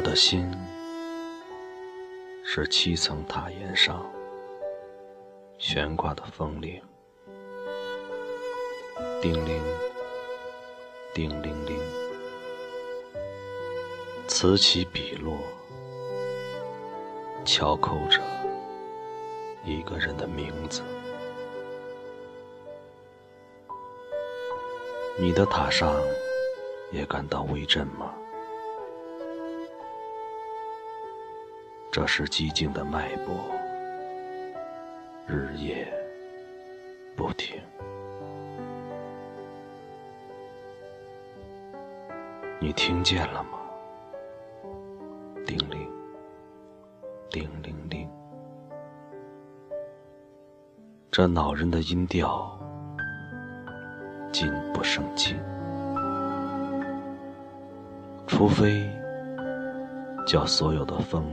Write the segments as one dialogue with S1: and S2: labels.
S1: 我的心是七层塔檐上悬挂的风铃，叮铃，叮铃铃，此起彼落，敲扣着一个人的名字。你的塔上也感到微震吗？这是寂静的脉搏，日夜不停。你听见了吗？叮铃，叮铃铃，这恼人的音调，禁不胜静。除非叫所有的风。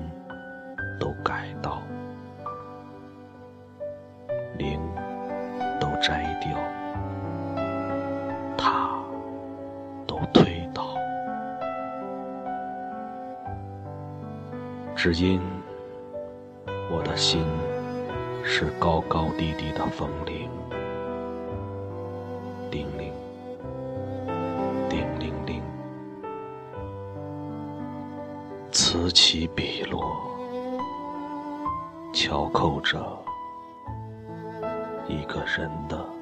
S1: 都改道，铃都摘掉，塔都推倒，只因我的心是高高低低的风铃，叮铃，叮铃铃，此起彼落。敲扣着一个人的。